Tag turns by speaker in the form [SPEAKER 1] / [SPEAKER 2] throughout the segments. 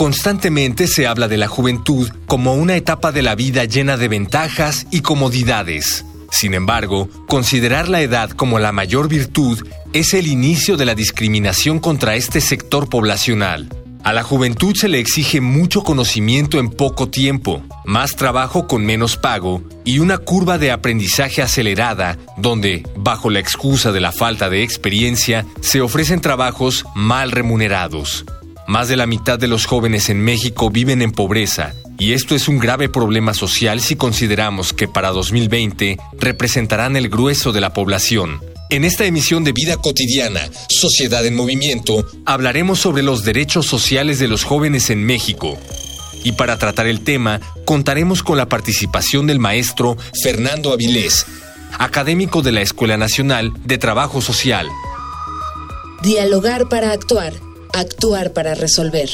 [SPEAKER 1] Constantemente se habla de la juventud como una etapa de la vida llena de ventajas y comodidades. Sin embargo, considerar la edad como la mayor virtud es el inicio de la discriminación contra este sector poblacional. A la juventud se le exige mucho conocimiento en poco tiempo, más trabajo con menos pago y una curva de aprendizaje acelerada donde, bajo la excusa de la falta de experiencia, se ofrecen trabajos mal remunerados. Más de la mitad de los jóvenes en México viven en pobreza, y esto es un grave problema social si consideramos que para 2020 representarán el grueso de la población. En esta emisión de Vida Cotidiana, Sociedad en Movimiento, hablaremos sobre los derechos sociales de los jóvenes en México. Y para tratar el tema, contaremos con la participación del maestro Fernando Avilés, académico de la Escuela Nacional de Trabajo Social.
[SPEAKER 2] Dialogar para actuar actuar para resolver.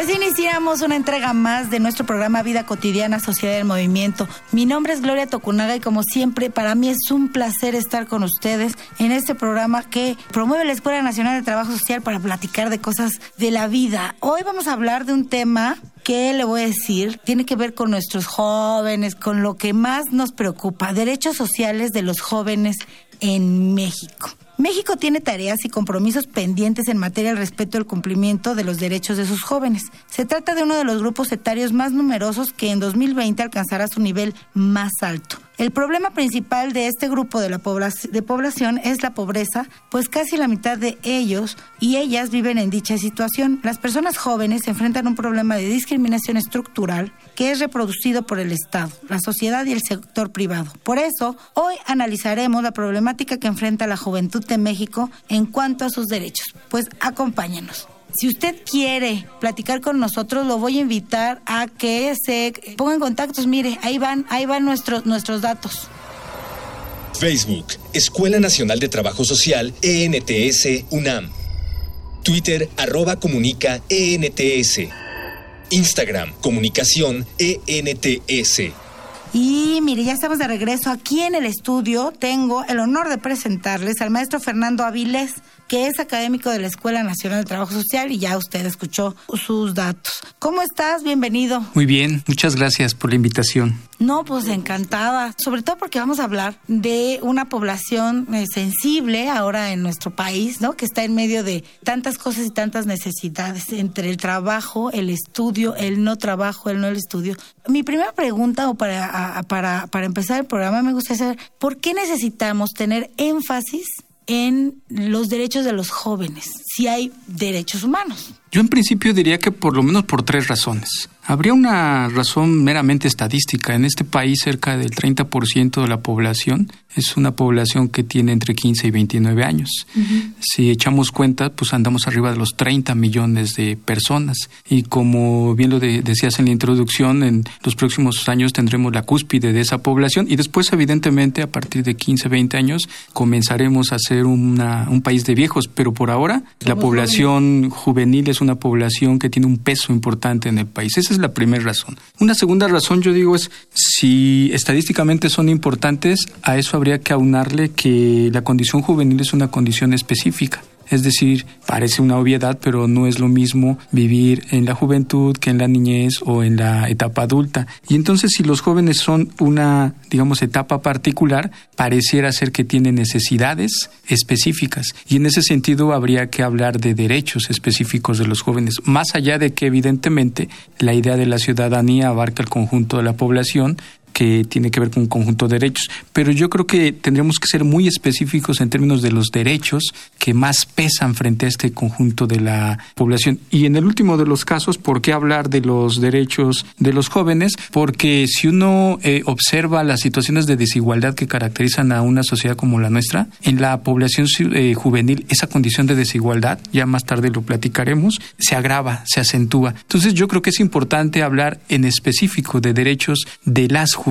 [SPEAKER 3] Pues iniciamos una entrega más de nuestro programa Vida Cotidiana, Sociedad del Movimiento. Mi nombre es Gloria Tocunaga y como siempre para mí es un placer estar con ustedes en este programa que promueve la Escuela Nacional de Trabajo Social para platicar de cosas de la vida. Hoy vamos a hablar de un tema ¿qué le voy a decir? Tiene que ver con nuestros jóvenes, con lo que más nos preocupa, derechos sociales de los jóvenes en México. México tiene tareas y compromisos pendientes en materia del respeto al cumplimiento de los derechos de sus jóvenes. Se trata de uno de los grupos etarios más numerosos que en 2020 alcanzará su nivel más alto. El problema principal de este grupo de, la de población es la pobreza, pues casi la mitad de ellos y ellas viven en dicha situación. Las personas jóvenes se enfrentan a un problema de discriminación estructural que es reproducido por el Estado, la sociedad y el sector privado. Por eso, hoy analizaremos la problemática que enfrenta la juventud de México en cuanto a sus derechos. Pues acompáñenos. Si usted quiere platicar con nosotros, lo voy a invitar a que se ponga en contactos. Mire, ahí van, ahí van nuestros, nuestros datos.
[SPEAKER 1] Facebook, Escuela Nacional de Trabajo Social, ENTS, UNAM. Twitter, arroba comunica, ENTS. Instagram, comunicación, ENTS.
[SPEAKER 3] Y mire, ya estamos de regreso aquí en el estudio. Tengo el honor de presentarles al maestro Fernando Avilés que es académico de la Escuela Nacional de Trabajo Social y ya usted escuchó sus datos. ¿Cómo estás? Bienvenido.
[SPEAKER 4] Muy bien, muchas gracias por la invitación.
[SPEAKER 3] No, pues encantada, sobre todo porque vamos a hablar de una población eh, sensible ahora en nuestro país, ¿no? Que está en medio de tantas cosas y tantas necesidades, entre el trabajo, el estudio, el no trabajo, el no el estudio. Mi primera pregunta, o para, para, para empezar el programa, me gustaría saber, ¿por qué necesitamos tener énfasis en los derechos de los jóvenes, si hay derechos humanos.
[SPEAKER 4] Yo en principio diría que por lo menos por tres razones. Habría una razón meramente estadística. En este país cerca del 30% de la población es una población que tiene entre 15 y 29 años. Si echamos cuenta, pues andamos arriba de los 30 millones de personas. Y como bien lo decías en la introducción, en los próximos años tendremos la cúspide de esa población y después, evidentemente, a partir de 15, 20 años, comenzaremos a ser una, un país de viejos. Pero por ahora, la población juvenil es una población que tiene un peso importante en el país. Esa es la primera razón. Una segunda razón, yo digo, es si estadísticamente son importantes, a eso habría que aunarle que la condición juvenil es una condición específica. Es decir, parece una obviedad, pero no es lo mismo vivir en la juventud que en la niñez o en la etapa adulta. Y entonces si los jóvenes son una, digamos, etapa particular, pareciera ser que tienen necesidades específicas. Y en ese sentido habría que hablar de derechos específicos de los jóvenes, más allá de que evidentemente la idea de la ciudadanía abarca el conjunto de la población, que tiene que ver con un conjunto de derechos. Pero yo creo que tendríamos que ser muy específicos en términos de los derechos que más pesan frente a este conjunto de la población. Y en el último de los casos, ¿por qué hablar de los derechos de los jóvenes? Porque si uno eh, observa las situaciones de desigualdad que caracterizan a una sociedad como la nuestra, en la población eh, juvenil esa condición de desigualdad, ya más tarde lo platicaremos, se agrava, se acentúa. Entonces yo creo que es importante hablar en específico de derechos de las juventudes.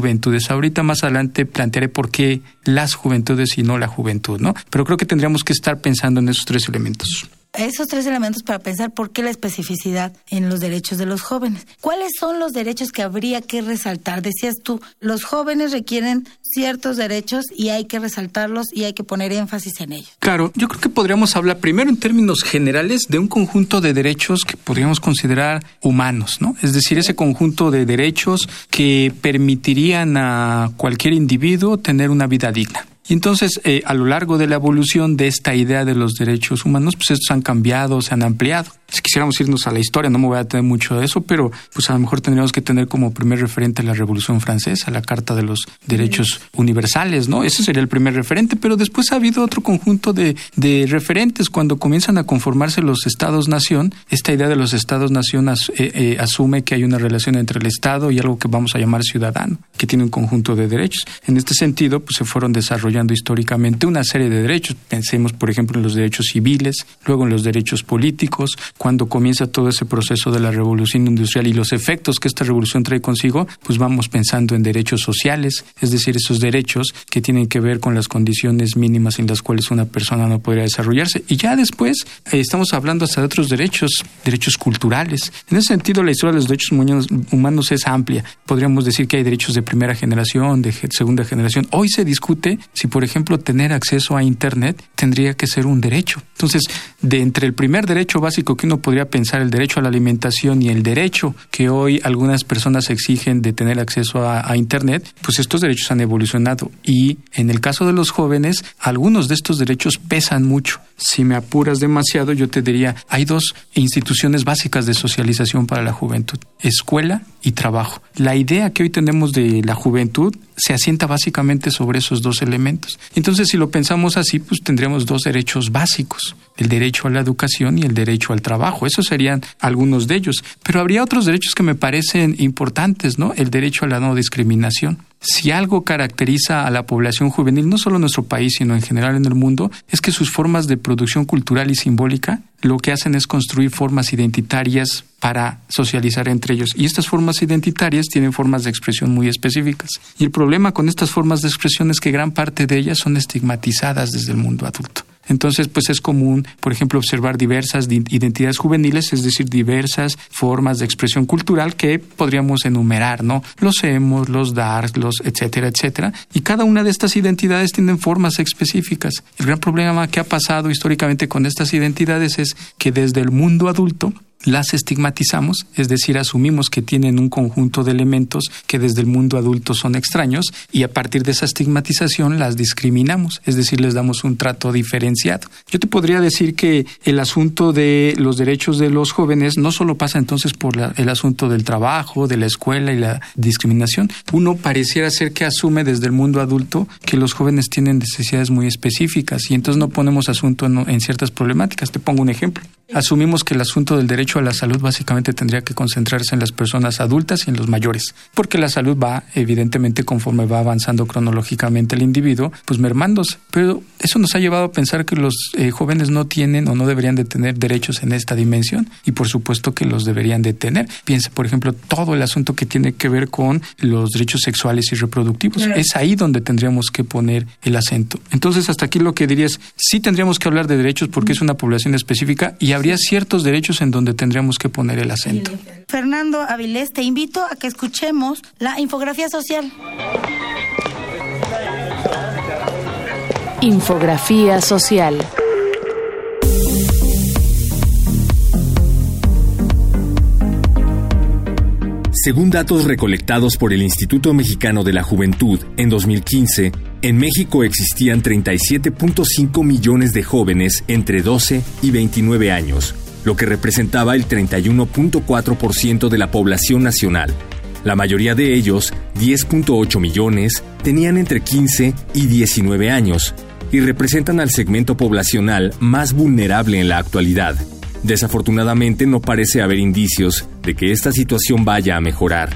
[SPEAKER 4] Ahorita más adelante plantearé por qué las juventudes y no la juventud, ¿no? Pero creo que tendríamos que estar pensando en esos tres elementos
[SPEAKER 3] esos tres elementos para pensar por qué la especificidad en los derechos de los jóvenes. ¿Cuáles son los derechos que habría que resaltar? Decías tú, los jóvenes requieren ciertos derechos y hay que resaltarlos y hay que poner énfasis en ellos.
[SPEAKER 4] Claro, yo creo que podríamos hablar primero en términos generales de un conjunto de derechos que podríamos considerar humanos, ¿no? Es decir, ese conjunto de derechos que permitirían a cualquier individuo tener una vida digna. Y entonces, eh, a lo largo de la evolución de esta idea de los derechos humanos, pues estos han cambiado, se han ampliado si quisiéramos irnos a la historia, no me voy a tener mucho de eso, pero pues a lo mejor tendríamos que tener como primer referente la Revolución Francesa, la Carta de los Derechos Universales, ¿no? Ese sería el primer referente, pero después ha habido otro conjunto de, de referentes. Cuando comienzan a conformarse los Estados-Nación, esta idea de los Estados-Nación eh, eh, asume que hay una relación entre el Estado y algo que vamos a llamar ciudadano, que tiene un conjunto de derechos. En este sentido, pues se fueron desarrollando históricamente una serie de derechos. Pensemos, por ejemplo, en los derechos civiles, luego en los derechos políticos, cuando comienza todo ese proceso de la revolución industrial y los efectos que esta revolución trae consigo, pues vamos pensando en derechos sociales, es decir, esos derechos que tienen que ver con las condiciones mínimas en las cuales una persona no podría desarrollarse. Y ya después eh, estamos hablando hasta de otros derechos, derechos culturales. En ese sentido, la historia de los derechos humanos es amplia. Podríamos decir que hay derechos de primera generación, de segunda generación. Hoy se discute si, por ejemplo, tener acceso a Internet tendría que ser un derecho. Entonces, de entre el primer derecho básico que uno podría pensar el derecho a la alimentación y el derecho que hoy algunas personas exigen de tener acceso a, Internet, pues estos derechos han evolucionado y en el caso de los jóvenes, algunos de estos derechos pesan mucho. Si me apuras demasiado, yo te diría, hay dos instituciones básicas de socialización para la juventud, escuela y trabajo. La idea que hoy tenemos de la juventud se asienta básicamente sobre esos dos elementos. Entonces, si lo pensamos así, pues tendríamos dos derechos básicos, el derecho a la educación y el derecho al trabajo. Esos serían algunos de ellos. Pero habría otros derechos que me parecen importantes, ¿no? El derecho a la no discriminación. Si algo caracteriza a la población juvenil, no solo en nuestro país, sino en general en el mundo, es que sus formas de producción cultural y simbólica lo que hacen es construir formas identitarias para socializar entre ellos. Y estas formas identitarias tienen formas de expresión muy específicas. Y el problema con estas formas de expresión es que gran parte de ellas son estigmatizadas desde el mundo adulto. Entonces, pues es común, por ejemplo, observar diversas identidades juveniles, es decir, diversas formas de expresión cultural que podríamos enumerar, ¿no? Los emos, los darks, los etcétera, etcétera. Y cada una de estas identidades tienen formas específicas. El gran problema que ha pasado históricamente con estas identidades es que desde el mundo adulto las estigmatizamos, es decir, asumimos que tienen un conjunto de elementos que desde el mundo adulto son extraños y a partir de esa estigmatización las discriminamos, es decir, les damos un trato diferenciado. Yo te podría decir que el asunto de los derechos de los jóvenes no solo pasa entonces por el asunto del trabajo, de la escuela y la discriminación. Uno pareciera ser que asume desde el mundo adulto que los jóvenes tienen necesidades muy específicas y entonces no ponemos asunto en ciertas problemáticas. Te pongo un ejemplo. Asumimos que el asunto del derecho a la salud básicamente tendría que concentrarse en las personas adultas y en los mayores, porque la salud va, evidentemente, conforme va avanzando cronológicamente el individuo, pues mermándose. Pero eso nos ha llevado a pensar que los eh, jóvenes no tienen o no deberían de tener derechos en esta dimensión, y por supuesto que los deberían de tener. Piensa, por ejemplo, todo el asunto que tiene que ver con los derechos sexuales y reproductivos. Es ahí donde tendríamos que poner el acento. Entonces, hasta aquí lo que diría es, sí tendríamos que hablar de derechos porque es una población específica y habría ciertos derechos en donde tendríamos que poner el acento.
[SPEAKER 3] Fernando Avilés, te invito a que escuchemos la infografía social.
[SPEAKER 2] Infografía social.
[SPEAKER 1] Según datos recolectados por el Instituto Mexicano de la Juventud en 2015, en México existían 37.5 millones de jóvenes entre 12 y 29 años, lo que representaba el 31.4% de la población nacional. La mayoría de ellos, 10.8 millones, tenían entre 15 y 19 años y representan al segmento poblacional más vulnerable en la actualidad. Desafortunadamente no parece haber indicios de que esta situación vaya a mejorar.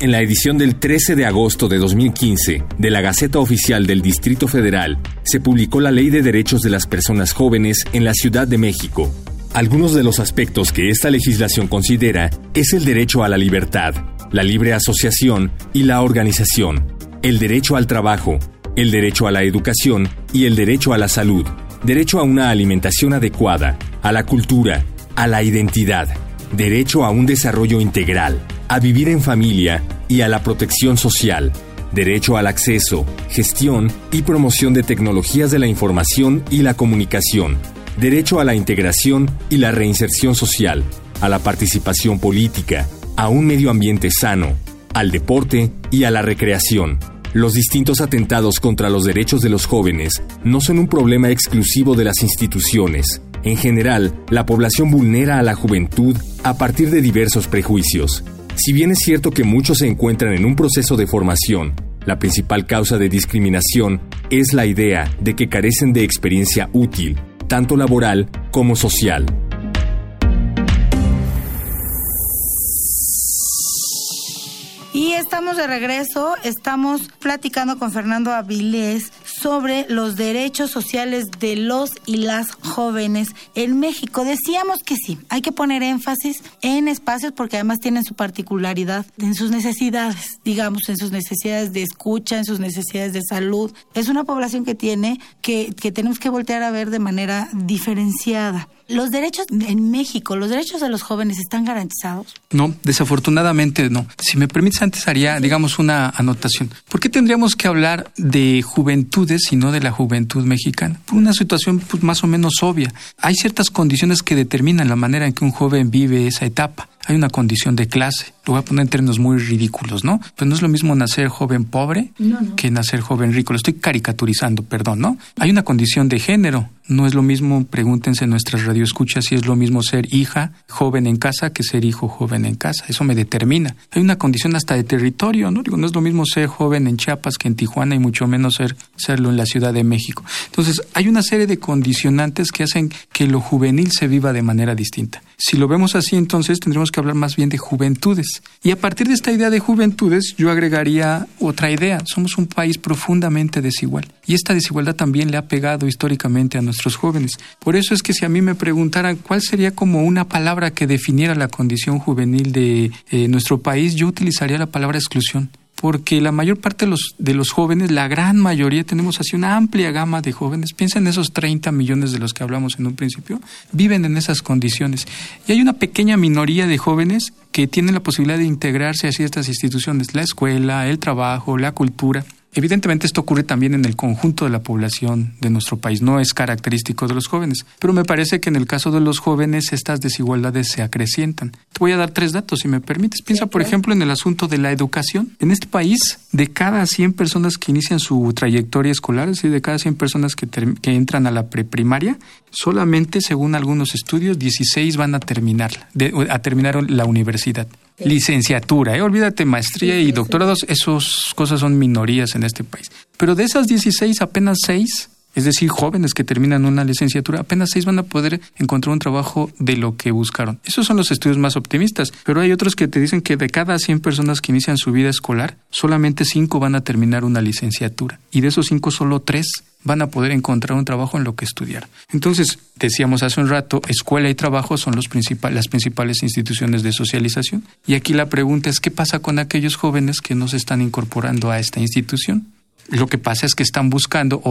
[SPEAKER 1] En la edición del 13 de agosto de 2015 de la Gaceta Oficial del Distrito Federal se publicó la Ley de Derechos de las Personas Jóvenes en la Ciudad de México. Algunos de los aspectos que esta legislación considera es el derecho a la libertad, la libre asociación y la organización, el derecho al trabajo, el derecho a la educación y el derecho a la salud, derecho a una alimentación adecuada, a la cultura, a la identidad, derecho a un desarrollo integral, a vivir en familia y a la protección social, derecho al acceso, gestión y promoción de tecnologías de la información y la comunicación, derecho a la integración y la reinserción social, a la participación política, a un medio ambiente sano, al deporte y a la recreación. Los distintos atentados contra los derechos de los jóvenes no son un problema exclusivo de las instituciones. En general, la población vulnera a la juventud a partir de diversos prejuicios. Si bien es cierto que muchos se encuentran en un proceso de formación, la principal causa de discriminación es la idea de que carecen de experiencia útil, tanto laboral como social.
[SPEAKER 3] Y estamos de regreso, estamos platicando con Fernando Avilés sobre los derechos sociales de los y las jóvenes en México. Decíamos que sí, hay que poner énfasis en espacios porque además tienen su particularidad en sus necesidades, digamos, en sus necesidades de escucha, en sus necesidades de salud. Es una población que tiene que, que tenemos que voltear a ver de manera diferenciada. ¿Los derechos en México, los derechos de los jóvenes están garantizados?
[SPEAKER 4] No, desafortunadamente no. Si me permites, antes haría, digamos, una anotación. ¿Por qué tendríamos que hablar de juventudes y no de la juventud mexicana? Por una situación pues, más o menos obvia. Hay ciertas condiciones que determinan la manera en que un joven vive esa etapa hay una condición de clase. Lo voy a poner en términos muy ridículos, ¿no? Pues no es lo mismo nacer joven pobre que nacer joven rico. Lo estoy caricaturizando, perdón, ¿no? Hay una condición de género. No es lo mismo, pregúntense en nuestras radioescuchas si es lo mismo ser hija joven en casa que ser hijo joven en casa. Eso me determina. Hay una condición hasta de territorio, ¿no? Digo, no es lo mismo ser joven en Chiapas que en Tijuana y mucho menos ser, serlo en la Ciudad de México. Entonces, hay una serie de condicionantes que hacen que lo juvenil se viva de manera distinta. Si lo vemos así, entonces tendremos que hablar más bien de juventudes. Y a partir de esta idea de juventudes, yo agregaría otra idea. Somos un país profundamente desigual. Y esta desigualdad también le ha pegado históricamente a nuestros jóvenes. Por eso es que si a mí me preguntaran cuál sería como una palabra que definiera la condición juvenil de eh, nuestro país, yo utilizaría la palabra exclusión porque la mayor parte de los, jóvenes, la gran mayoría, tenemos así una amplia gama de jóvenes, piensa en esos 30 millones de los que hablamos en un principio, viven en esas condiciones. Y hay una pequeña minoría de jóvenes que tienen la posibilidad de integrarse a ciertas instituciones, la escuela, el trabajo, la cultura. Evidentemente esto ocurre también en el conjunto de la población de nuestro país, no es característico de los jóvenes, pero me parece que en el caso de los jóvenes estas desigualdades se acrecientan. Voy a dar tres datos, si me permites. Piensa, por ejemplo, en el asunto de la educación. En este país, de cada 100 personas que inician su trayectoria escolar, es decir, de cada 100 personas que, que entran a la preprimaria, solamente, según algunos estudios, 16 van a terminar, a terminar la universidad licenciatura, ¿eh? olvídate maestría y doctorados, esas cosas son minorías en este país. Pero de esas 16, apenas 6, es decir, jóvenes que terminan una licenciatura, apenas 6 van a poder encontrar un trabajo de lo que buscaron. Esos son los estudios más optimistas, pero hay otros que te dicen que de cada 100 personas que inician su vida escolar, solamente 5 van a terminar una licenciatura. Y de esos 5, solo 3 van a poder encontrar un trabajo en lo que estudiar. Entonces, decíamos hace un rato, escuela y trabajo son las principales instituciones de socialización. Y aquí la pregunta es, ¿qué pasa con aquellos jóvenes que no se están incorporando a esta institución? Lo que pasa es que están buscando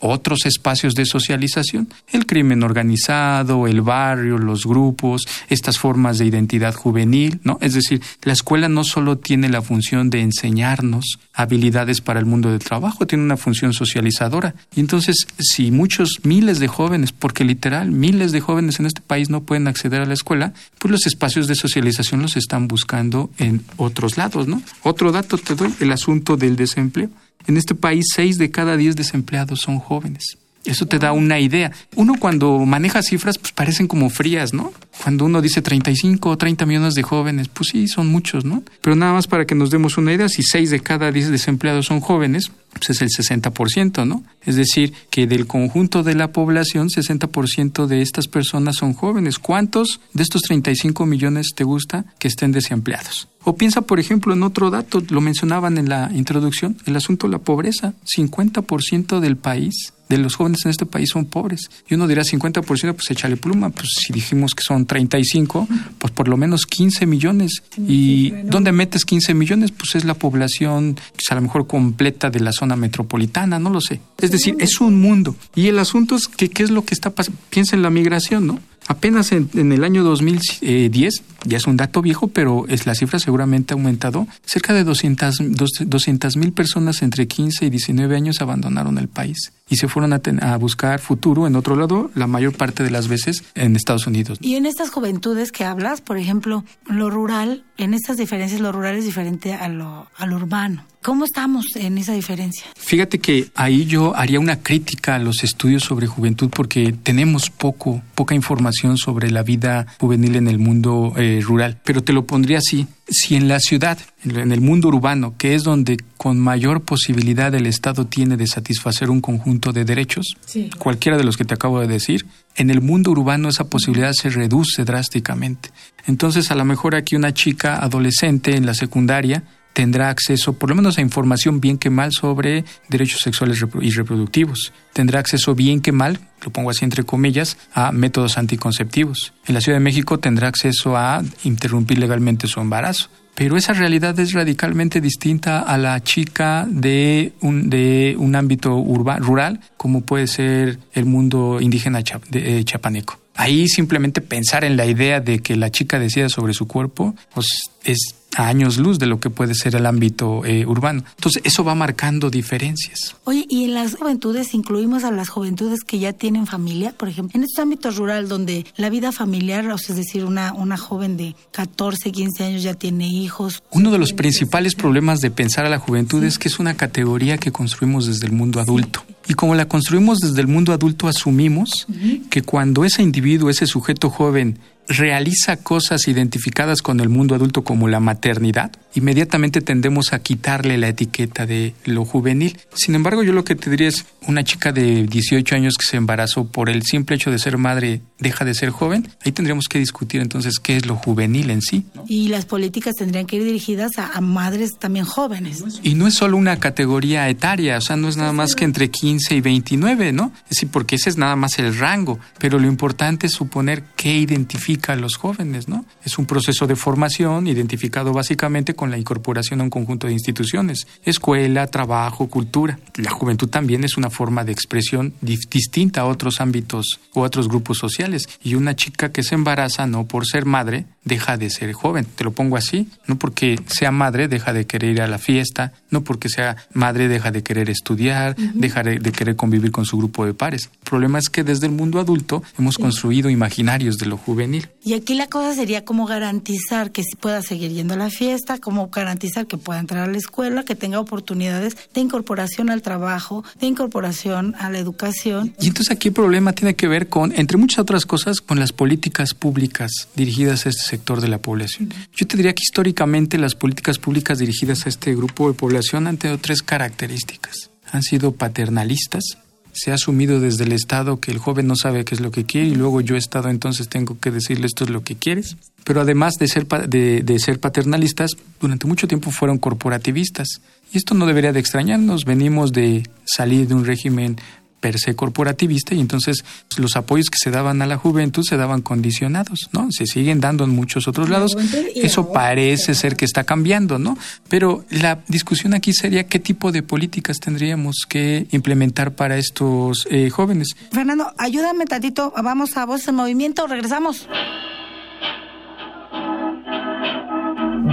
[SPEAKER 4] otros espacios de socialización, el crimen organizado, el barrio, los grupos, estas formas de identidad juvenil, ¿no? Es decir, la escuela no solo tiene la función de enseñarnos habilidades para el mundo del trabajo, tiene una función socializadora. Y entonces, si muchos miles de jóvenes, porque literal miles de jóvenes en este país no pueden acceder a la escuela, pues los espacios de socialización los están buscando en otros lados, ¿no? Otro dato te doy, el asunto del desempleo. En este país, seis de cada diez desempleados son jóvenes. Eso te da una idea. Uno cuando maneja cifras, pues parecen como frías, ¿no? Cuando uno dice 35 o 30 millones de jóvenes, pues sí, son muchos, ¿no? Pero nada más para que nos demos una idea, si 6 de cada 10 desempleados son jóvenes, pues es el 60%, ¿no? Es decir, que del conjunto de la población, 60% de estas personas son jóvenes. ¿Cuántos de estos 35 millones te gusta que estén desempleados? O piensa, por ejemplo, en otro dato, lo mencionaban en la introducción, el asunto de la pobreza. 50% del país, de los jóvenes en este país son pobres. Y uno dirá 50%, pues échale pluma. Pues si dijimos que son 35, pues por lo menos 15 millones. ¿Y dónde metes 15 millones? Pues es la población, pues a lo mejor completa de la zona metropolitana, no lo sé. Es decir, es un mundo. Y el asunto es que qué es lo que está pasando. Piensa en la migración, ¿no? Apenas en, el año 2010, ya es un dato viejo, pero es la cifra seguramente ha aumentado, cerca de 200 mil personas entre 15 y 19 años abandonaron el país y se fueron a, a, buscar futuro en otro lado, la mayor parte de las veces en Estados Unidos.
[SPEAKER 3] Y en estas juventudes que hablas, por ejemplo, lo rural, en estas diferencias, lo rural es diferente a lo urbano. ¿Cómo estamos en esa diferencia?
[SPEAKER 4] Fíjate que ahí yo haría una crítica a los estudios sobre juventud porque tenemos poco, poca información sobre la vida juvenil en el mundo eh, rural. Pero te lo pondría así. Si en la ciudad, en el mundo urbano, que es donde con mayor posibilidad el Estado tiene de satisfacer un conjunto de derechos, cualquiera de los que te acabo de decir, en el mundo urbano esa posibilidad se reduce drásticamente. Entonces, a lo mejor aquí una chica adolescente en la secundaria tendrá acceso, por lo menos a información bien que mal sobre derechos sexuales y reproductivos. Tendrá acceso bien que mal, lo pongo así entre comillas, a métodos anticonceptivos. En la Ciudad de México tendrá acceso a interrumpir legalmente su embarazo. Pero esa realidad es radicalmente distinta a la chica de un, de un ámbito rural, como puede ser el mundo indígena eh, chapaneco. Ahí simplemente pensar en la idea de que la chica decida sobre su cuerpo, pues es a años luz de lo que puede ser el ámbito eh, urbano. Entonces, eso va marcando diferencias.
[SPEAKER 3] Oye, ¿y en las juventudes incluimos a las juventudes que ya tienen familia? Por ejemplo, en estos ámbitos rural donde la vida familiar, o sea, es decir, una, una joven de 14, 15 años ya tiene hijos.
[SPEAKER 4] Uno de los principales problemas de pensar a la juventud es que es una categoría que construimos desde el mundo adulto. Y como la construimos desde el mundo adulto, asumimos que cuando ese individuo, ese sujeto joven, realiza cosas identificadas con el mundo adulto como la maternidad, inmediatamente tendemos a quitarle la etiqueta de lo juvenil. Sin embargo, yo lo que te diría es una chica de 18 años que se embarazó por el simple hecho de ser madre deja de ser joven, ahí tendríamos que discutir entonces qué es lo juvenil en sí.
[SPEAKER 3] Y las políticas tendrían que ir dirigidas a, madres también jóvenes.
[SPEAKER 4] Y no es solo una categoría etaria, o sea, no es nada más que entre 15 y 29, ¿no? Es decir, porque ese es nada más el rango, pero lo importante es suponer qué identifica a los jóvenes, ¿no? Es un proceso de formación identificado básicamente con la incorporación a un conjunto de instituciones, escuela, trabajo, cultura. La juventud también es una forma de expresión distinta a otros ámbitos o otros grupos sociales y una chica que se embaraza no por ser madre deja de ser joven. Te lo pongo así, no porque sea madre deja de querer ir a la fiesta, no porque sea madre deja de querer estudiar, deja de, querer convivir con su grupo de pares. El problema es que desde el mundo adulto hemos construido imaginarios de lo juvenil.
[SPEAKER 3] Y aquí la cosa sería cómo garantizar que pueda seguir yendo a la fiesta, cómo garantizar que pueda entrar a la escuela, que tenga oportunidades de incorporación al trabajo, de incorporación a la educación.
[SPEAKER 4] Y entonces aquí el problema tiene que ver con, entre muchas otras cosas, con las políticas públicas dirigidas a este sector de la población. Yo te diría que históricamente las políticas públicas dirigidas a este grupo de población han tenido tres características. Han sido paternalistas, se ha asumido desde el Estado que el joven no sabe qué es lo que quiere y luego yo Estado entonces tengo que decirle esto es lo que quieres. Pero además de ser, de, de ser paternalistas, durante mucho tiempo fueron corporativistas. Y esto no debería de extrañarnos. Venimos de salir de un régimen per se corporativista y entonces los apoyos que se daban a la juventud se daban condicionados, ¿no? Se siguen dando en muchos otros lados. Eso parece ser que está cambiando, ¿no? Pero la discusión aquí sería qué tipo de políticas tendríamos que implementar para estos eh, jóvenes.
[SPEAKER 3] Fernando, ayúdame tantito, vamos a Voces en Movimiento, regresamos.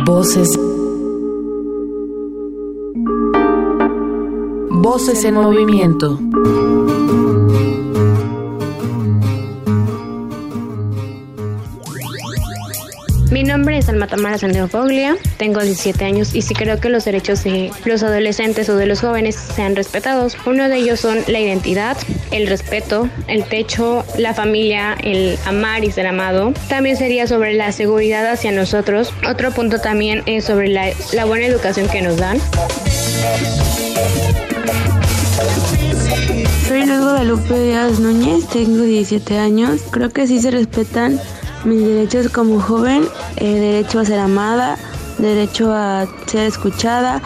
[SPEAKER 2] Voces Voces en movimiento.
[SPEAKER 5] Mi nombre es Alma Tamara Foglia, tengo 17 años y sí creo que los derechos de los adolescentes o de los jóvenes sean respetados. Uno de ellos son la identidad, el respeto, el techo, la familia, el amar y ser amado. También sería sobre la seguridad hacia nosotros. Otro punto también es sobre la, la buena educación que nos dan.
[SPEAKER 6] Soy Luis Guadalupe Díaz Núñez, tengo 17 años. Creo que sí se respetan mis derechos como joven, eh, derecho a ser amada, derecho a ser escuchada,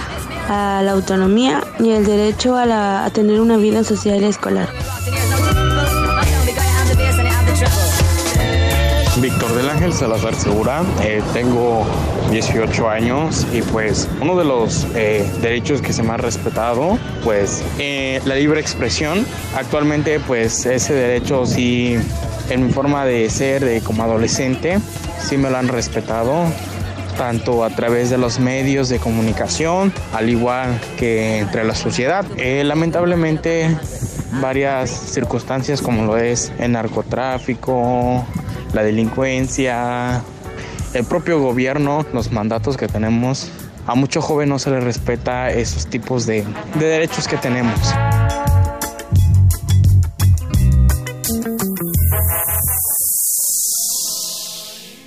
[SPEAKER 6] a la autonomía y el derecho a, la, tener una vida social y escolar.
[SPEAKER 7] Víctor del Ángel Salazar Segura, eh, tengo 18 años y pues uno de los eh, derechos que se me ha respetado pues eh, la libre expresión. Actualmente pues ese derecho sí en mi forma de ser de como adolescente sí me lo han respetado tanto a través de los medios de comunicación, al igual que entre la sociedad. lamentablemente, varias circunstancias como lo es el narcotráfico, la delincuencia, el propio gobierno, los mandatos que tenemos, a muchos jóvenes no se les respeta esos tipos de, de derechos que tenemos.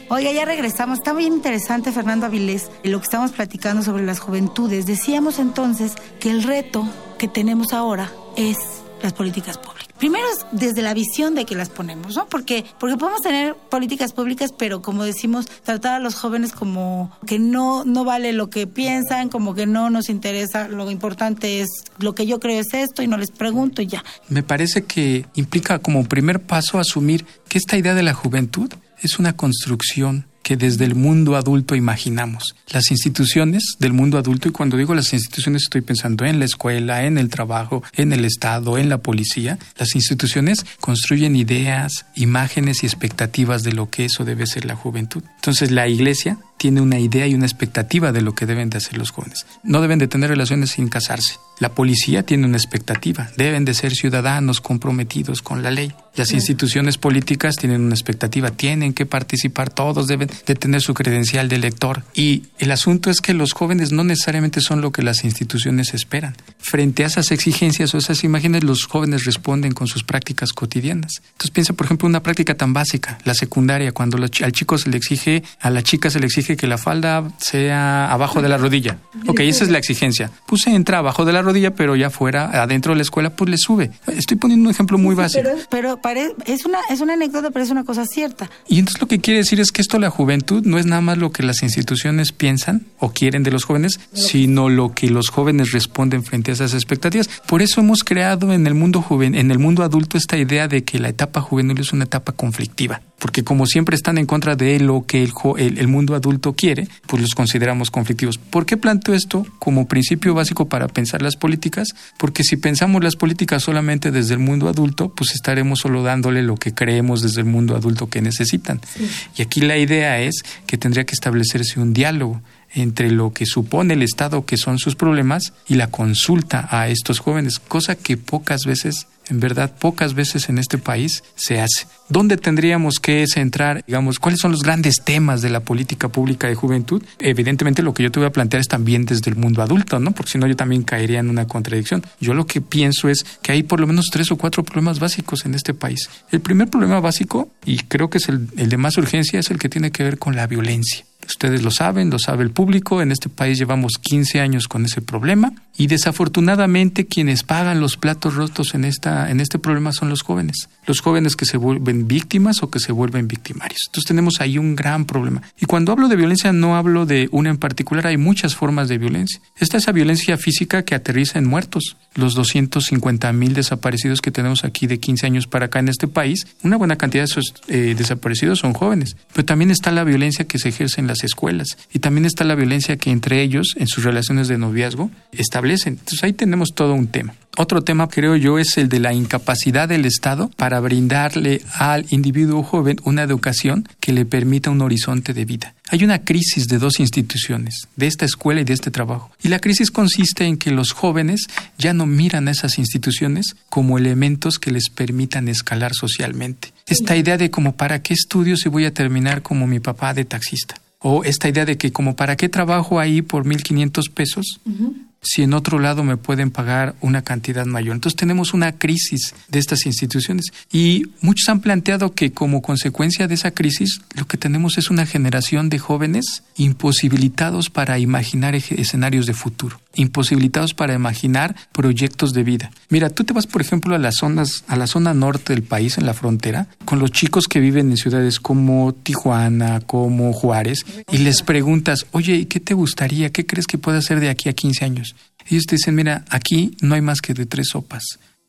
[SPEAKER 3] Oiga, ya regresamos. Está muy interesante, Fernando Avilés, lo que estamos platicando sobre las juventudes. Decíamos entonces que el reto que tenemos ahora es las políticas públicas. Primero es desde la visión de que las ponemos, ¿no? Porque, porque podemos tener políticas públicas, pero como decimos, tratar a los jóvenes como que no, no vale lo que piensan, como que no nos interesa, lo importante es lo que yo creo es esto y no les pregunto y ya.
[SPEAKER 4] Me parece que implica como primer paso asumir que esta idea de la juventud es una construcción que desde el mundo adulto imaginamos. Las instituciones del mundo adulto, y cuando digo las instituciones estoy pensando en la escuela, en el trabajo, en el Estado, en la policía, las instituciones construyen ideas, imágenes y expectativas de lo que eso debe ser la juventud. Entonces la iglesia tiene una idea y una expectativa de lo que deben de hacer los jóvenes. No deben de tener relaciones sin casarse. La policía tiene una expectativa. Deben de ser ciudadanos comprometidos con la ley. Las instituciones políticas tienen una expectativa. Tienen que participar. Todos deben de tener su credencial de elector. Y el asunto es que los jóvenes no necesariamente son lo que las instituciones esperan. Frente a esas exigencias o esas imágenes, los jóvenes responden con sus prácticas cotidianas. Entonces piensa, por ejemplo, una práctica tan básica, la secundaria, cuando al chico se le exige, a la chica se le exige que la falda sea abajo de la rodilla. Ok, esa es la exigencia. Pues entra abajo de la rodilla, pero ya fuera, adentro de la escuela, pues le sube. Estoy poniendo un ejemplo muy básico.
[SPEAKER 3] Pero, es, una, es una anécdota, pero es una cosa cierta.
[SPEAKER 4] Y entonces lo que quiere decir es que esto, la juventud, no es nada más lo que las instituciones piensan o quieren de los jóvenes, sino lo que los jóvenes responden frente a esas expectativas. Por eso hemos creado en el mundo joven, en el mundo adulto esta idea de que la etapa juvenil es una etapa conflictiva porque como siempre están en contra de lo que el, el, mundo adulto quiere, pues los consideramos conflictivos. ¿Por qué planteo esto como principio básico para pensar las políticas? Porque si pensamos las políticas solamente desde el mundo adulto, pues estaremos solo dándole lo que creemos desde el mundo adulto que necesitan. Y aquí la idea es que tendría que establecerse un diálogo entre lo que supone el Estado que son sus problemas y la consulta a estos jóvenes, cosa que pocas veces, en verdad, pocas veces en este país se hace. ¿Dónde tendríamos que centrar, digamos, cuáles son los grandes temas de la política pública de juventud? Evidentemente lo que yo te voy a plantear es también desde el mundo adulto, ¿no? Porque si no yo también caería en una contradicción. Yo lo que pienso es que hay por lo menos tres o cuatro problemas básicos en este país. El primer problema básico, y creo que es el, el de más urgencia, es el que tiene que ver con la violencia. Ustedes lo saben, lo sabe el público. En este país llevamos 15 años con ese problema y desafortunadamente quienes pagan los platos rotos en, esta, en este problema son los jóvenes. Los jóvenes que se vuelven víctimas o que se vuelven victimarios. Entonces tenemos ahí un gran problema. Y cuando hablo de violencia no hablo de una en particular, hay muchas formas de violencia. Esta es esa violencia física que aterriza en muertos. Los 250 mil desaparecidos que tenemos aquí de 15 años para acá en este país, una buena cantidad de esos eh, desaparecidos son jóvenes. Pero también está la violencia que se ejerce en las escuelas y también está la violencia que entre ellos, en sus relaciones de noviazgo, establecen. Entonces ahí tenemos todo un tema. Otro tema, creo yo, es el de la incapacidad del Estado para brindarle al individuo joven una educación que le permita un horizonte de vida. Hay una crisis de dos instituciones, de esta escuela y de este trabajo. Y la crisis consiste en que los jóvenes ya no miran a esas instituciones como elementos que les permitan escalar socialmente. Esta idea de como para qué estudio si voy a terminar como mi papá de taxista O esta idea de que como para qué trabajo ahí por 1.500 pesos, si en otro lado me pueden pagar una cantidad mayor. Entonces tenemos una crisis de estas instituciones y muchos han planteado que como consecuencia de esa crisis lo que tenemos es una generación de jóvenes imposibilitados para imaginar escenarios de futuro, imposibilitados para imaginar proyectos de vida. Mira, tú te vas por ejemplo a las zonas a la zona norte del país en la frontera con los chicos que viven en ciudades como Tijuana, como Juárez y les preguntas, "Oye, ¿qué te gustaría? ¿Qué crees que puede hacer de aquí a 15 años?" Ellos te dicen, mira, aquí no hay más que de tres sopas.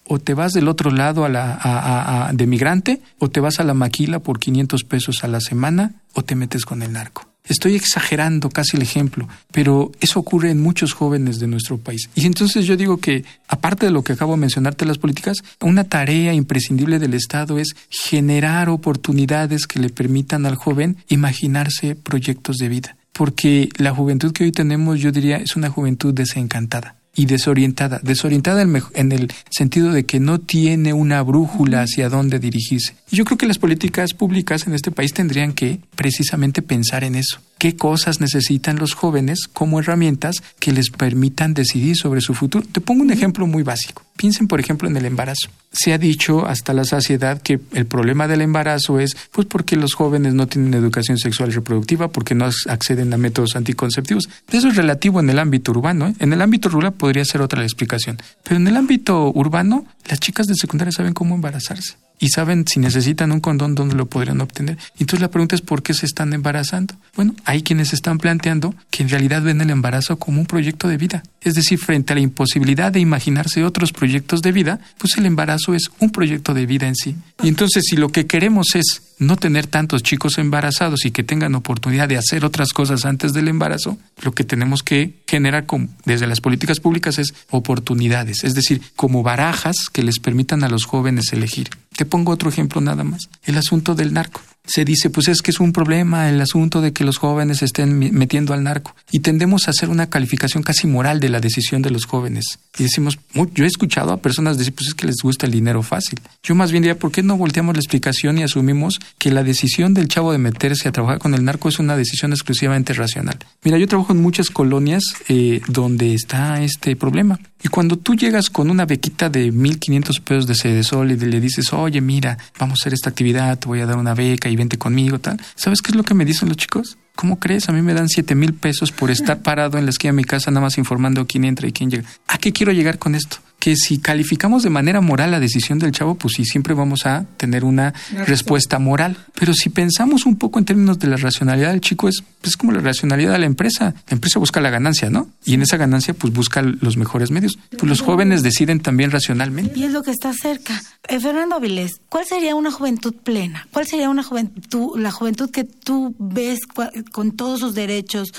[SPEAKER 4] O te vas del otro lado a la, de migrante, o te vas a la maquila por 500 pesos a la semana, o te metes con el narco. Estoy exagerando casi el ejemplo, pero eso ocurre en muchos jóvenes de nuestro país. Y entonces yo digo que, aparte de lo que acabo de mencionarte las políticas, una tarea imprescindible del Estado es generar oportunidades que le permitan al joven imaginarse proyectos de vida porque la juventud que hoy tenemos, yo diría, es una juventud desencantada y desorientada. Desorientada en el sentido de que no tiene una brújula hacia dónde dirigirse. Yo creo que las políticas públicas en este país tendrían que precisamente pensar en eso qué cosas necesitan los jóvenes como herramientas que les permitan decidir sobre su futuro. Te pongo un ejemplo muy básico. Piensen, por ejemplo, en el embarazo. Se ha dicho hasta la saciedad que el problema del embarazo es pues porque los jóvenes no tienen educación sexual y reproductiva, porque no acceden a métodos anticonceptivos. Eso es relativo en el ámbito urbano. ¿eh? En el ámbito rural podría ser otra la explicación. Pero en el ámbito urbano, las chicas de secundaria saben cómo embarazarse y saben si necesitan un condón dónde lo podrían obtener. Entonces la pregunta es por qué se están embarazando. Bueno, hay quienes están planteando que en realidad ven el embarazo como un proyecto de vida. Es decir, frente a la imposibilidad de imaginarse otros proyectos de vida, pues el embarazo es un proyecto de vida en sí. Y entonces si lo que queremos es no tener tantos chicos embarazados y que tengan oportunidad de hacer otras cosas antes del embarazo, lo que tenemos que generar desde las políticas públicas es oportunidades, es decir, como barajas que les permitan a los jóvenes elegir. Te pongo otro ejemplo nada más, el asunto del narco se dice, pues es que es un problema el asunto de que los jóvenes estén metiendo al narco. Y tendemos a hacer una calificación casi moral de la decisión de los jóvenes. Y decimos, yo he escuchado a personas decir, pues es que les gusta el dinero fácil. Yo más bien diría, ¿por qué no volteamos la explicación y asumimos que la decisión del chavo de meterse a trabajar con el narco es una decisión exclusivamente racional? Mira, yo trabajo en muchas colonias eh, donde está este problema. Y cuando tú llegas con una bequita de 1.500 pesos de Cedesol y le dices, oye, mira, vamos a hacer esta actividad, te voy a dar una beca y vente conmigo, tal. ¿Sabes qué es lo que me dicen los chicos? ¿Cómo crees? A mí me dan siete mil pesos por estar parado en la esquina de mi casa nada más informando quién entra y quién llega. ¿A qué quiero llegar con esto? Que si calificamos de manera moral la decisión del chavo, pues sí, siempre vamos a tener una respuesta moral. Pero si pensamos un poco en términos de la racionalidad del chico, es, pues, como la racionalidad de la empresa. La empresa busca la ganancia, ¿no? Y en esa ganancia, pues busca los mejores medios. Pues los jóvenes deciden también racionalmente.
[SPEAKER 3] Y es lo que está cerca. Eh, Fernando Avilés, ¿cuál sería una juventud plena? ¿Cuál sería una juventud, la juventud que tú ves con todos sus derechos?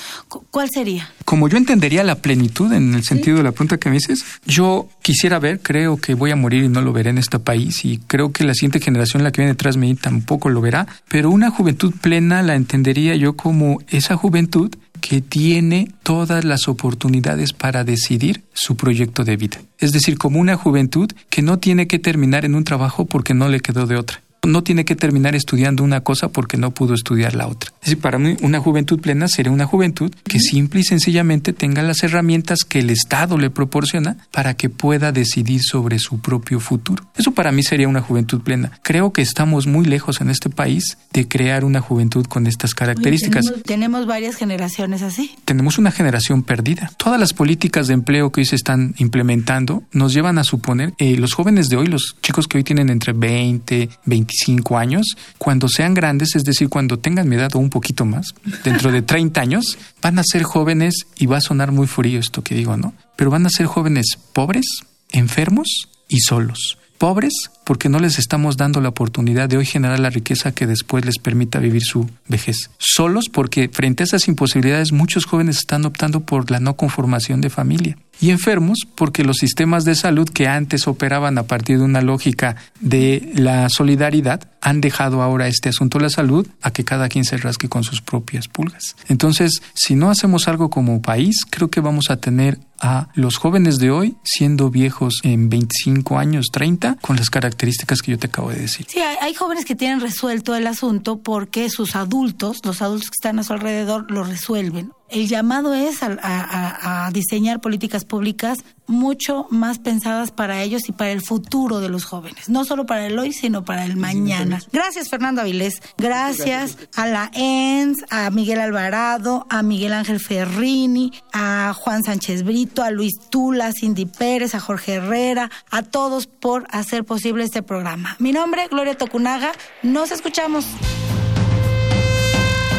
[SPEAKER 3] ¿Cuál sería?
[SPEAKER 4] Como yo entendería la plenitud en el sentido de la pregunta que me dices, yo quisiera ver, creo que voy a morir y no lo veré en este país y creo que la siguiente generación, la que viene detrás de mí, tampoco lo verá, pero una juventud plena la entendería yo como esa juventud que tiene todas las oportunidades para decidir su proyecto de vida. Es decir, como una juventud que no tiene que terminar en un trabajo porque no le quedó de otra no tiene que terminar estudiando una cosa porque no pudo estudiar la otra. Es decir, para mí una juventud plena sería una juventud que simple y sencillamente tenga las herramientas que el Estado le proporciona para que pueda decidir sobre su propio futuro. Eso para mí sería una juventud plena. Creo que estamos muy lejos en este país de crear una juventud con estas características.
[SPEAKER 3] tenemos, varias generaciones así.
[SPEAKER 4] Tenemos una generación perdida. Todas las políticas de empleo que hoy se están implementando nos llevan a suponer que los jóvenes de hoy, los chicos que hoy tienen entre 20, 25, cinco años, cuando sean grandes, es decir, cuando tengan mi edad o un poquito más, dentro de 30 años, van a ser jóvenes, y va a sonar muy frío esto que digo, ¿no? Pero van a ser jóvenes pobres, enfermos y solos. Pobres porque no les estamos dando la oportunidad de hoy generar la riqueza que después les permita vivir su vejez. Solos porque frente a esas imposibilidades muchos jóvenes están optando por la no conformación de familia. Y enfermos porque los sistemas de salud que antes operaban a partir de una lógica de la solidaridad han dejado ahora este asunto de la salud a que cada quien se rasque con sus propias pulgas. Entonces, si no hacemos algo como país, creo que vamos a tener a los jóvenes de hoy siendo viejos en 25 años, 30, con las características que yo te acabo de decir.
[SPEAKER 3] Sí, hay, hay jóvenes que tienen resuelto el asunto porque sus adultos, los adultos que están a su alrededor, lo resuelven el llamado es a, a, a, diseñar políticas públicas mucho más pensadas para ellos y para el futuro de los jóvenes, no solo para el hoy, sino para el mañana. Gracias, Fernando Avilés. Gracias a la ENS, a Miguel Alvarado, a Miguel Ángel Ferrini, a Juan Sánchez Brito, a Luis Tula, a Cindy Pérez, a Jorge Herrera, a todos por hacer posible este programa. Mi nombre, Gloria Tocunaga. Nos escuchamos.